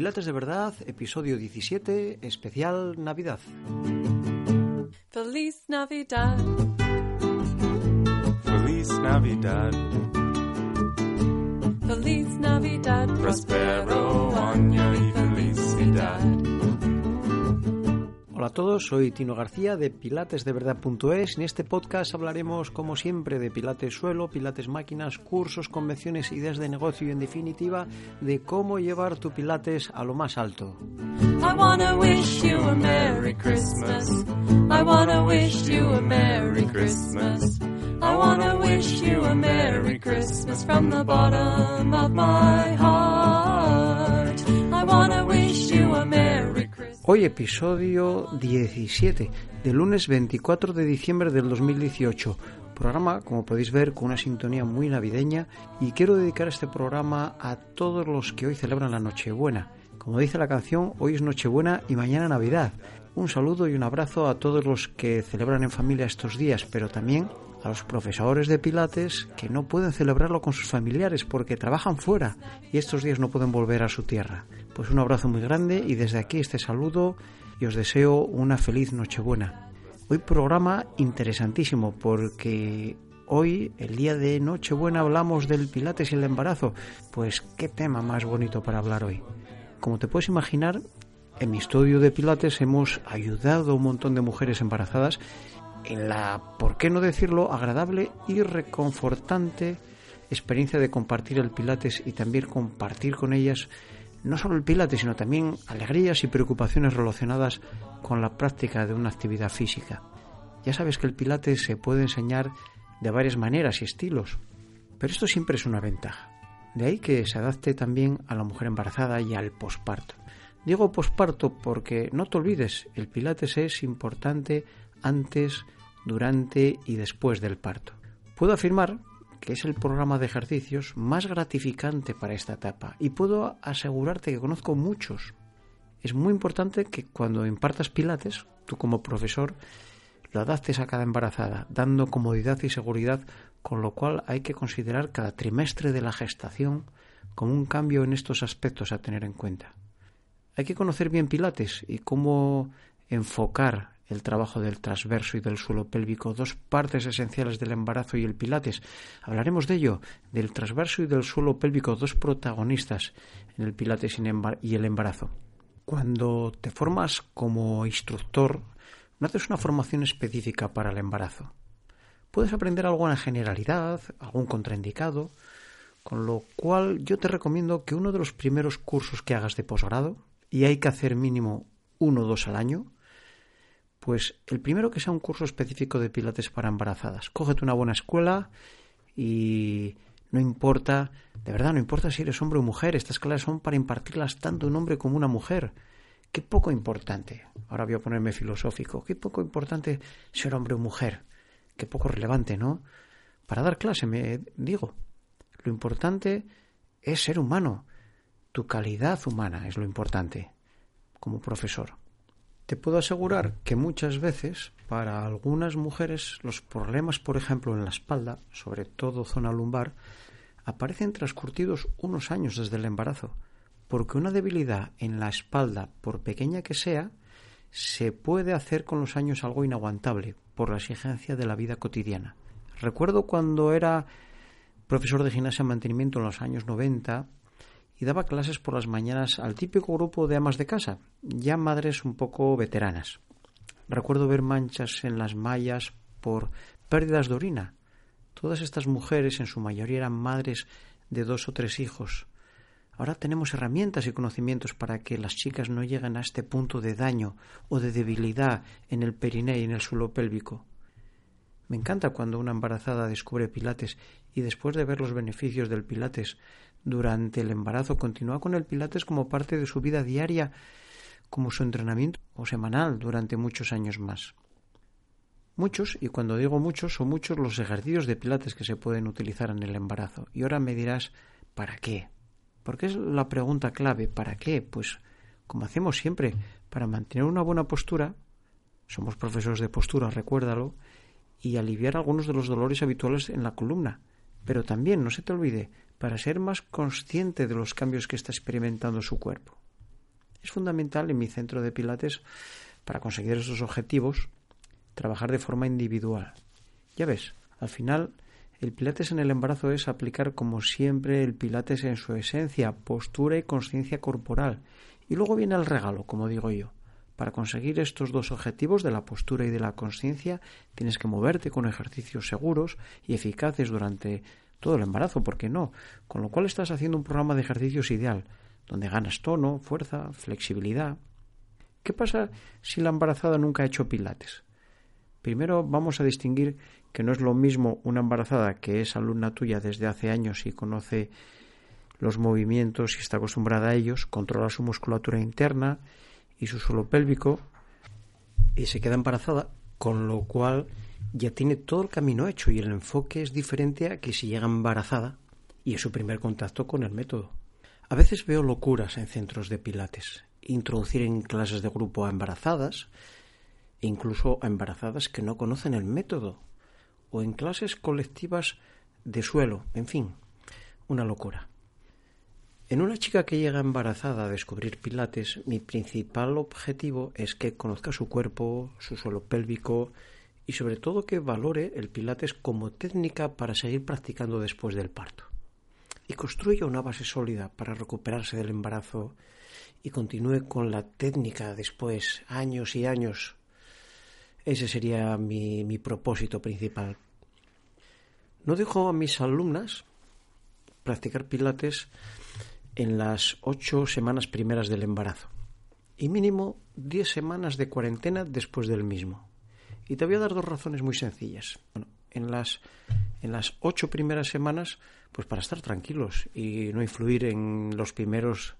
Pilates de Verdad, episodio 17, especial Navidad. Feliz Navidad. Feliz Navidad. Feliz Navidad. Prospero año y felicidad. A todos, soy Tino García de pilatesdeverdad.es. En este podcast hablaremos, como siempre, de pilates suelo, pilates máquinas, cursos, convenciones, ideas de negocio y, en definitiva, de cómo llevar tu pilates a lo más alto. Christmas from the bottom of my heart. I wanna wish Hoy episodio 17, del lunes 24 de diciembre del 2018. Programa, como podéis ver, con una sintonía muy navideña y quiero dedicar este programa a todos los que hoy celebran la Nochebuena. Como dice la canción, hoy es Nochebuena y mañana Navidad. Un saludo y un abrazo a todos los que celebran en familia estos días, pero también a los profesores de Pilates que no pueden celebrarlo con sus familiares porque trabajan fuera y estos días no pueden volver a su tierra. Pues un abrazo muy grande y desde aquí este saludo y os deseo una feliz Nochebuena. Hoy programa interesantísimo porque hoy, el día de Nochebuena, hablamos del Pilates y el embarazo. Pues qué tema más bonito para hablar hoy. Como te puedes imaginar, en mi estudio de Pilates hemos ayudado a un montón de mujeres embarazadas en la, por qué no decirlo, agradable y reconfortante experiencia de compartir el Pilates y también compartir con ellas no solo el Pilates, sino también alegrías y preocupaciones relacionadas con la práctica de una actividad física. Ya sabes que el Pilates se puede enseñar de varias maneras y estilos, pero esto siempre es una ventaja. De ahí que se adapte también a la mujer embarazada y al posparto. Digo posparto porque no te olvides, el Pilates es importante antes, durante y después del parto. Puedo afirmar que es el programa de ejercicios más gratificante para esta etapa y puedo asegurarte que conozco muchos. Es muy importante que cuando impartas pilates, tú como profesor, lo adaptes a cada embarazada, dando comodidad y seguridad, con lo cual hay que considerar cada trimestre de la gestación como un cambio en estos aspectos a tener en cuenta. Hay que conocer bien pilates y cómo enfocar el trabajo del transverso y del suelo pélvico, dos partes esenciales del embarazo y el pilates. Hablaremos de ello, del transverso y del suelo pélvico, dos protagonistas en el pilates y el embarazo. Cuando te formas como instructor, no haces una formación específica para el embarazo. Puedes aprender alguna generalidad, algún contraindicado, con lo cual yo te recomiendo que uno de los primeros cursos que hagas de posgrado, y hay que hacer mínimo uno o dos al año, pues el primero que sea un curso específico de pilates para embarazadas. Cógete una buena escuela y no importa, de verdad, no importa si eres hombre o mujer, estas clases son para impartirlas tanto un hombre como una mujer. Qué poco importante, ahora voy a ponerme filosófico, qué poco importante ser hombre o mujer, qué poco relevante, ¿no? Para dar clase, me digo, lo importante es ser humano, tu calidad humana es lo importante como profesor. Te puedo asegurar que muchas veces para algunas mujeres los problemas, por ejemplo, en la espalda, sobre todo zona lumbar, aparecen transcurridos unos años desde el embarazo, porque una debilidad en la espalda, por pequeña que sea, se puede hacer con los años algo inaguantable por la exigencia de la vida cotidiana. Recuerdo cuando era profesor de gimnasia y mantenimiento en los años 90, y daba clases por las mañanas al típico grupo de amas de casa, ya madres un poco veteranas. Recuerdo ver manchas en las mallas por pérdidas de orina. Todas estas mujeres en su mayoría eran madres de dos o tres hijos. Ahora tenemos herramientas y conocimientos para que las chicas no lleguen a este punto de daño o de debilidad en el periné y en el suelo pélvico. Me encanta cuando una embarazada descubre pilates y después de ver los beneficios del pilates durante el embarazo continúa con el pilates como parte de su vida diaria, como su entrenamiento o semanal durante muchos años más. Muchos, y cuando digo muchos, son muchos los ejercicios de pilates que se pueden utilizar en el embarazo. Y ahora me dirás, ¿para qué? Porque es la pregunta clave, ¿para qué? Pues, como hacemos siempre, para mantener una buena postura, somos profesores de postura, recuérdalo, y aliviar algunos de los dolores habituales en la columna. Pero también, no se te olvide, para ser más consciente de los cambios que está experimentando su cuerpo. Es fundamental en mi centro de Pilates para conseguir esos objetivos trabajar de forma individual. Ya ves, al final el Pilates en el embarazo es aplicar como siempre el Pilates en su esencia, postura y conciencia corporal. Y luego viene el regalo, como digo yo. Para conseguir estos dos objetivos de la postura y de la conciencia, tienes que moverte con ejercicios seguros y eficaces durante todo el embarazo, ¿por qué no? Con lo cual estás haciendo un programa de ejercicios ideal, donde ganas tono, fuerza, flexibilidad. ¿Qué pasa si la embarazada nunca ha hecho pilates? Primero vamos a distinguir que no es lo mismo una embarazada que es alumna tuya desde hace años y conoce los movimientos y está acostumbrada a ellos, controla su musculatura interna y su suelo pélvico y se queda embarazada, con lo cual ya tiene todo el camino hecho y el enfoque es diferente a que si llega embarazada y es su primer contacto con el método. A veces veo locuras en centros de pilates, introducir en clases de grupo a embarazadas, e incluso a embarazadas que no conocen el método, o en clases colectivas de suelo, en fin, una locura. En una chica que llega embarazada a descubrir Pilates, mi principal objetivo es que conozca su cuerpo, su suelo pélvico y sobre todo que valore el Pilates como técnica para seguir practicando después del parto. Y construya una base sólida para recuperarse del embarazo y continúe con la técnica después, años y años. Ese sería mi, mi propósito principal. No dejo a mis alumnas practicar Pilates en las ocho semanas primeras del embarazo y mínimo diez semanas de cuarentena después del mismo. Y te voy a dar dos razones muy sencillas. Bueno, en las, en las ocho primeras semanas, pues para estar tranquilos y no influir en los primeros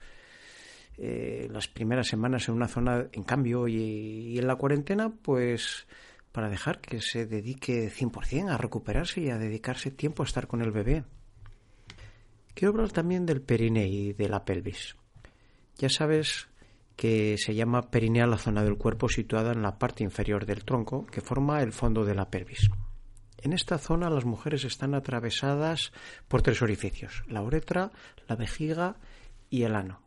eh, las primeras semanas en una zona en cambio y, y, en la cuarentena, pues para dejar que se dedique 100% a recuperarse y a dedicarse tiempo a estar con el bebé. Quiero hablar también del perine y de la pelvis. Ya sabes que se llama perinea la zona del cuerpo situada en la parte inferior del tronco que forma el fondo de la pelvis. En esta zona las mujeres están atravesadas por tres orificios, la uretra, la vejiga y el ano.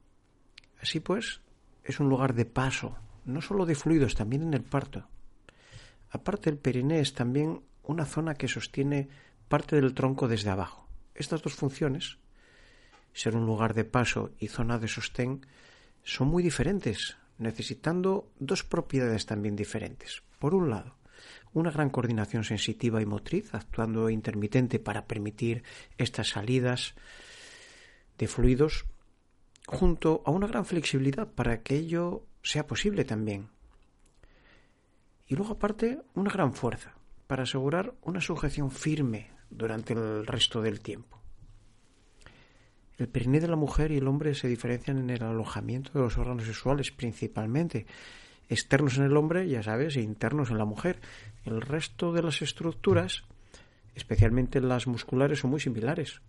Así pues, es un lugar de paso, no solo de fluidos, también en el parto. Aparte, el periné es también una zona que sostiene parte del tronco desde abajo. Estas dos funciones ser un lugar de paso y zona de sostén son muy diferentes, necesitando dos propiedades también diferentes. Por un lado, una gran coordinación sensitiva y motriz, actuando intermitente para permitir estas salidas de fluidos, junto a una gran flexibilidad para que ello sea posible también. Y luego aparte, una gran fuerza para asegurar una sujeción firme durante el resto del tiempo. El periné de la mujer y el hombre se diferencian en el alojamiento de los órganos sexuales principalmente, externos en el hombre, ya sabes, e internos en la mujer. El resto de las estructuras, especialmente las musculares, son muy similares.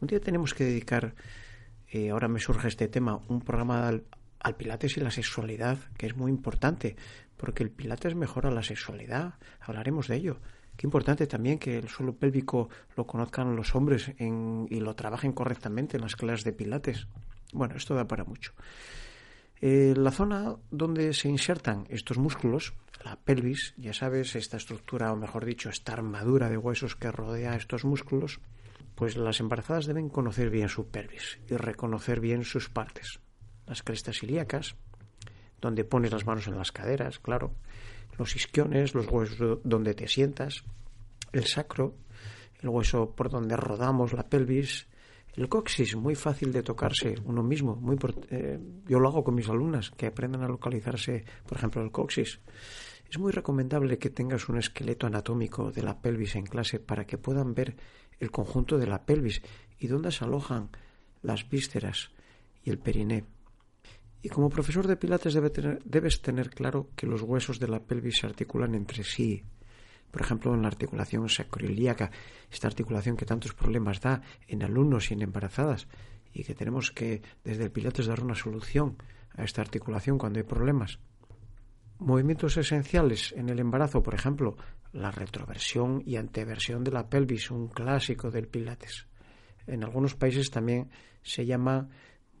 Un día tenemos que dedicar, eh, ahora me surge este tema, un programa al, al pilates y la sexualidad, que es muy importante, porque el pilates mejora la sexualidad, hablaremos de ello. Qué importante también que el suelo pélvico lo conozcan los hombres y lo trabajen correctamente en las clases de pilates. Bueno, esto da para mucho. Eh, la zona donde se insertan estos músculos, la pelvis, ya sabes, esta estructura, o mejor dicho, esta armadura de huesos que rodea estos músculos, pues las embarazadas deben conocer bien su pelvis y reconocer bien sus partes. Las crestas ilíacas, donde pones las manos en las caderas, claro, los isquiones, los huesos donde te sientas, el sacro, el hueso por donde rodamos la pelvis, el coxis, muy fácil de tocarse uno mismo. Muy eh, yo lo hago con mis alumnas, que aprendan a localizarse, por ejemplo, el coxis. Es muy recomendable que tengas un esqueleto anatómico de la pelvis en clase para que puedan ver el conjunto de la pelvis y dónde se alojan las vísceras y el periné. Y como profesor de Pilates debes tener claro que los huesos de la pelvis se articulan entre sí. Por ejemplo, en la articulación sacroiliaca, esta articulación que tantos problemas da en alumnos y en embarazadas, y que tenemos que desde el Pilates dar una solución a esta articulación cuando hay problemas. Movimientos esenciales en el embarazo, por ejemplo, la retroversión y anteversión de la pelvis, un clásico del Pilates. En algunos países también se llama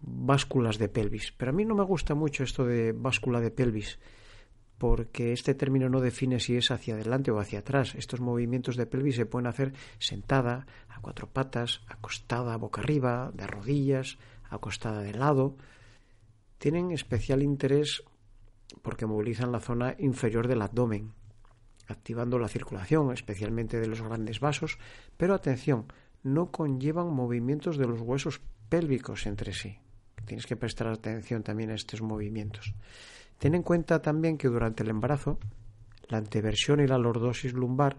básculas de pelvis. Pero a mí no me gusta mucho esto de báscula de pelvis, porque este término no define si es hacia adelante o hacia atrás. Estos movimientos de pelvis se pueden hacer sentada, a cuatro patas, acostada boca arriba, de rodillas, acostada de lado. Tienen especial interés porque movilizan la zona inferior del abdomen, activando la circulación, especialmente de los grandes vasos, pero atención, no conllevan movimientos de los huesos pélvicos entre sí. Tienes que prestar atención también a estos movimientos. Ten en cuenta también que durante el embarazo, la anteversión y la lordosis lumbar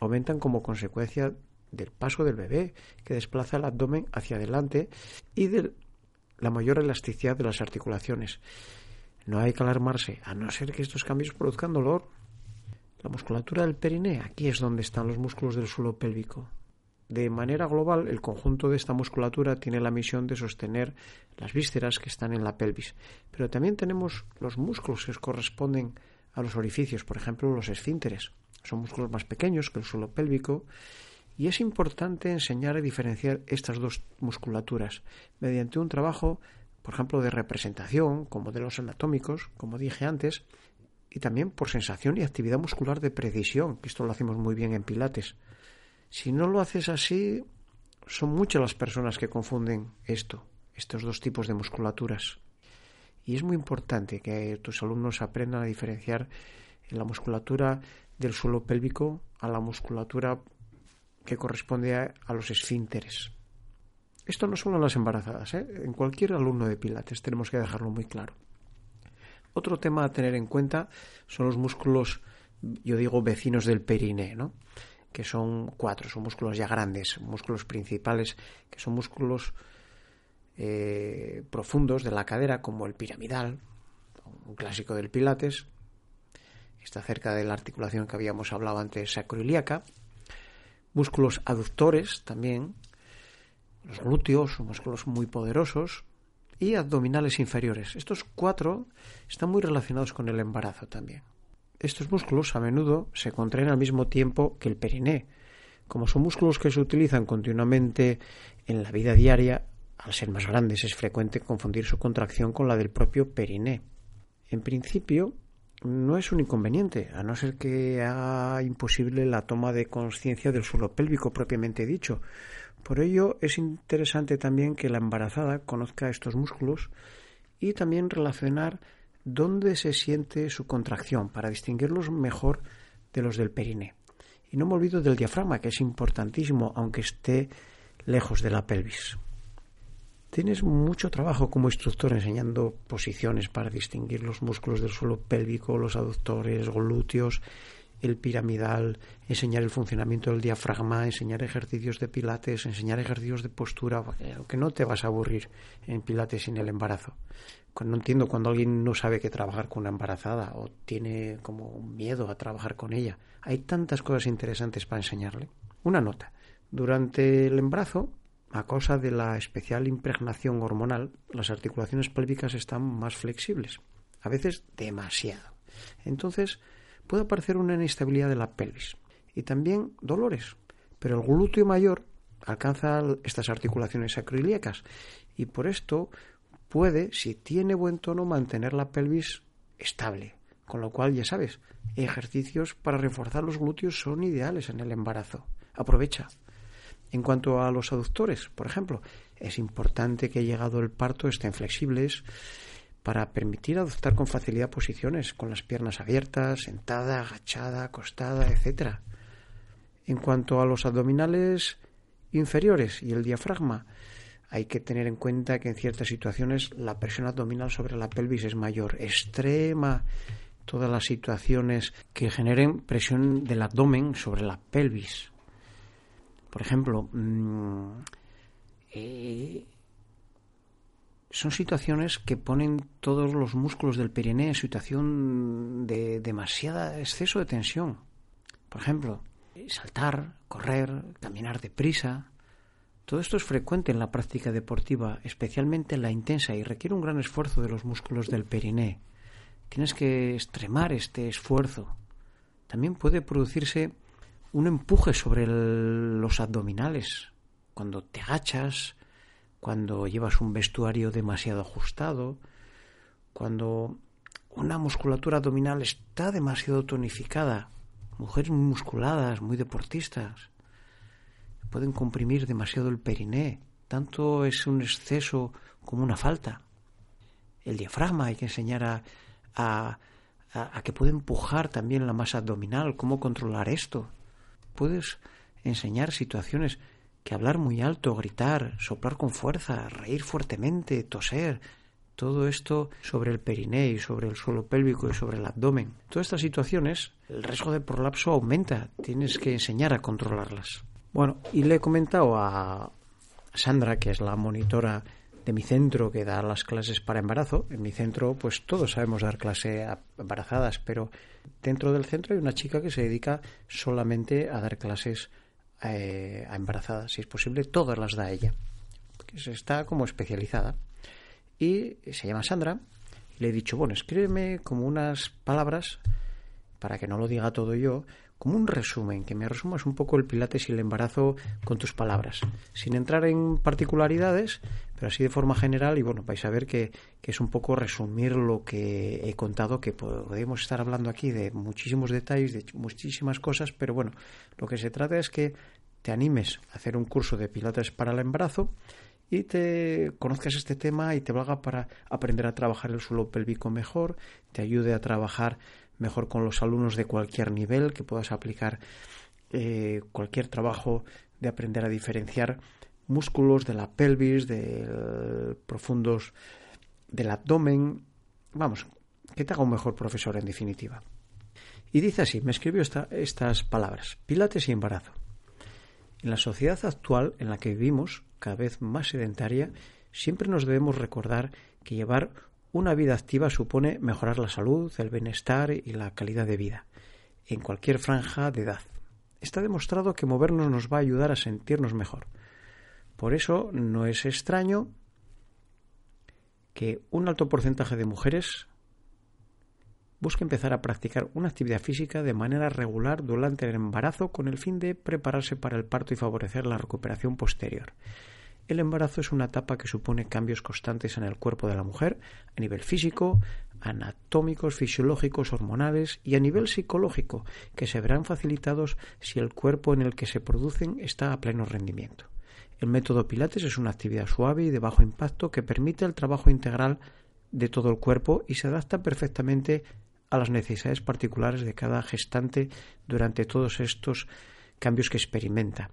aumentan como consecuencia del paso del bebé, que desplaza el abdomen hacia adelante, y de la mayor elasticidad de las articulaciones. No hay que alarmarse, a no ser que estos cambios produzcan dolor. La musculatura del periné, aquí es donde están los músculos del suelo pélvico. De manera global, el conjunto de esta musculatura tiene la misión de sostener las vísceras que están en la pelvis, pero también tenemos los músculos que corresponden a los orificios, por ejemplo, los esfínteres. Son músculos más pequeños que el suelo pélvico y es importante enseñar a diferenciar estas dos musculaturas mediante un trabajo, por ejemplo, de representación, con modelos anatómicos, como dije antes, y también por sensación y actividad muscular de precisión, que esto lo hacemos muy bien en Pilates. Si no lo haces así, son muchas las personas que confunden esto, estos dos tipos de musculaturas. Y es muy importante que tus alumnos aprendan a diferenciar la musculatura del suelo pélvico a la musculatura que corresponde a, los esfínteres. Esto no solo en las embarazadas, ¿eh? en cualquier alumno de Pilates tenemos que dejarlo muy claro. Otro tema a tener en cuenta son los músculos, yo digo, vecinos del periné, ¿no? Que son cuatro, son músculos ya grandes, músculos principales, que son músculos eh, profundos de la cadera, como el piramidal, un clásico del Pilates, está cerca de la articulación que habíamos hablado antes, sacroiliaca, músculos aductores también, los glúteos, son músculos muy poderosos, y abdominales inferiores. Estos cuatro están muy relacionados con el embarazo también. Estos músculos a menudo se contraen al mismo tiempo que el periné. Como son músculos que se utilizan continuamente en la vida diaria, al ser más grandes es frecuente confundir su contracción con la del propio periné. En principio, no es un inconveniente, a no ser que haga imposible la toma de conciencia del suelo pélvico propiamente dicho. Por ello, es interesante también que la embarazada conozca estos músculos y también relacionar dónde se siente su contracción para distinguirlos mejor de los del periné. Y no me olvido del diafragma, que es importantísimo, aunque esté lejos de la pelvis. Tienes mucho trabajo como instructor enseñando posiciones para distinguir los músculos del suelo pélvico, los aductores, glúteos, el piramidal, enseñar el funcionamiento del diafragma, enseñar ejercicios de pilates, enseñar ejercicios de postura, aunque no te vas a aburrir en pilates sin el embarazo no entiendo cuando alguien no sabe qué trabajar con una embarazada o tiene como miedo a trabajar con ella. Hay tantas cosas interesantes para enseñarle. Una nota. Durante el embarazo, a causa de la especial impregnación hormonal, las articulaciones pélvicas están más flexibles, a veces demasiado. Entonces, puede aparecer una inestabilidad de la pelvis y también dolores, pero el glúteo mayor alcanza estas articulaciones sacroiliacas y por esto puede, si tiene buen tono, mantener la pelvis estable. Con lo cual, ya sabes, ejercicios para reforzar los glúteos son ideales en el embarazo. Aprovecha. En cuanto a los aductores, por ejemplo, es importante que llegado el parto estén flexibles para permitir adoptar con facilidad posiciones con las piernas abiertas, sentada, agachada, acostada, etc. En cuanto a los abdominales inferiores y el diafragma, hay que tener en cuenta que en ciertas situaciones la presión abdominal sobre la pelvis es mayor, extrema todas las situaciones que generen presión del abdomen sobre la pelvis. Por ejemplo, mm, eh, son situaciones que ponen todos los músculos del perineo en situación de demasiada exceso de tensión. Por ejemplo, saltar, correr, caminar deprisa, todo esto es frecuente en la práctica deportiva, especialmente en la intensa, y requiere un gran esfuerzo de los músculos del periné. Tienes que extremar este esfuerzo. También puede producirse un empuje sobre los abdominales. Cuando te agachas cuando llevas un vestuario demasiado ajustado, cuando una musculatura abdominal está demasiado tonificada, mujeres muy musculadas, muy deportistas, pueden comprimir demasiado el periné, tanto es un exceso como una falta. El diafragma hay que enseñar a, a, a, que puede empujar también la masa abdominal, cómo controlar esto. Puedes enseñar situaciones que hablar muy alto, gritar, soplar con fuerza, reír fuertemente, toser, todo esto sobre el periné y sobre el suelo pélvico y sobre el abdomen. Todas estas situaciones, el riesgo de prolapso aumenta, tienes que enseñar a controlarlas. Bueno, y le he comentado a Sandra, que es la monitora de mi centro que da las clases para embarazo. En mi centro, pues todos sabemos dar clase a embarazadas, pero dentro del centro hay una chica que se dedica solamente a dar clases eh, a embarazadas. Si es posible, todas las da ella. Está como especializada. Y se llama Sandra. Y le he dicho, bueno, escríbeme como unas palabras, para que no lo diga todo yo, como un resumen, que me resumas un poco el pilates y el embarazo con tus palabras, sin entrar en particularidades, pero así de forma general y bueno, vais a ver que, es un poco resumir lo que he contado, que podemos estar hablando aquí de muchísimos detalles, de muchísimas cosas, pero bueno, lo que se trata es que te animes a hacer un curso de pilates para el embarazo y te conozcas este tema y te valga para aprender a trabajar el suelo pélvico mejor, te ayude a trabajar mejor con los alumnos de cualquier nivel, que puedas aplicar eh, cualquier trabajo de aprender a diferenciar músculos de la pelvis, de profundos del abdomen. Vamos, que te haga un mejor profesor en definitiva. Y dice así, me escribió estas palabras, pilates y embarazo. En la sociedad actual en la que vivimos, cada vez más sedentaria, siempre nos debemos recordar que llevar una vida activa supone mejorar la salud, el bienestar y la calidad de vida, en cualquier franja de edad. Está demostrado que movernos nos va a ayudar a sentirnos mejor. Por eso no es extraño que un alto porcentaje de mujeres busque empezar a practicar una actividad física de manera regular durante el embarazo con el fin de prepararse para el parto y favorecer la recuperación posterior. El embarazo es una etapa que supone cambios constantes en el cuerpo de la mujer a nivel físico, anatómicos, fisiológicos, hormonales y a nivel psicológico, que se verán facilitados si el cuerpo en el que se producen está a pleno rendimiento. El método Pilates es una actividad suave y de bajo impacto que permite el trabajo integral de todo el cuerpo y se adapta perfectamente a las necesidades particulares de cada gestante durante todos estos cambios que experimenta.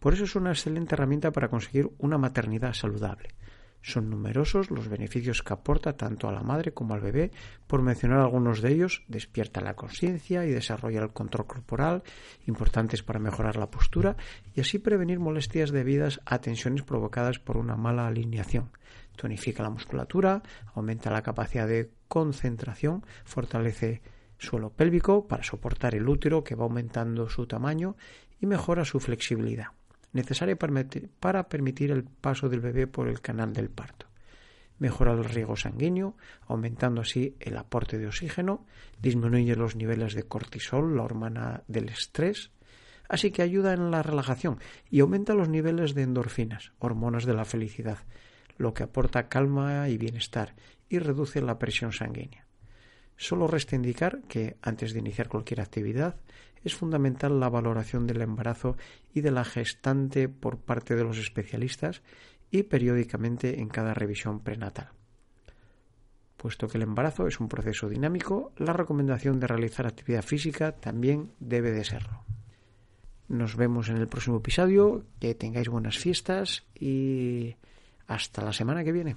Por eso es una excelente herramienta para conseguir una maternidad saludable. Son numerosos los beneficios que aporta tanto a la madre como al bebé. Por mencionar algunos de ellos, despierta la conciencia y desarrolla el control corporal, importantes para mejorar la postura y así prevenir molestias debidas a tensiones provocadas por una mala alineación. Tonifica la musculatura, aumenta la capacidad de concentración, fortalece suelo pélvico para soportar el útero que va aumentando su tamaño y mejora su flexibilidad necesaria para permitir el paso del bebé por el canal del parto. Mejora el riego sanguíneo, aumentando así el aporte de oxígeno, disminuye los niveles de cortisol, la hormona del estrés, así que ayuda en la relajación y aumenta los niveles de endorfinas, hormonas de la felicidad, lo que aporta calma y bienestar y reduce la presión sanguínea. Solo resta indicar que, antes de iniciar cualquier actividad, es fundamental la valoración del embarazo y de la gestante por parte de los especialistas y periódicamente en cada revisión prenatal. Puesto que el embarazo es un proceso dinámico, la recomendación de realizar actividad física también debe de serlo. Nos vemos en el próximo episodio, que tengáis buenas fiestas y hasta la semana que viene.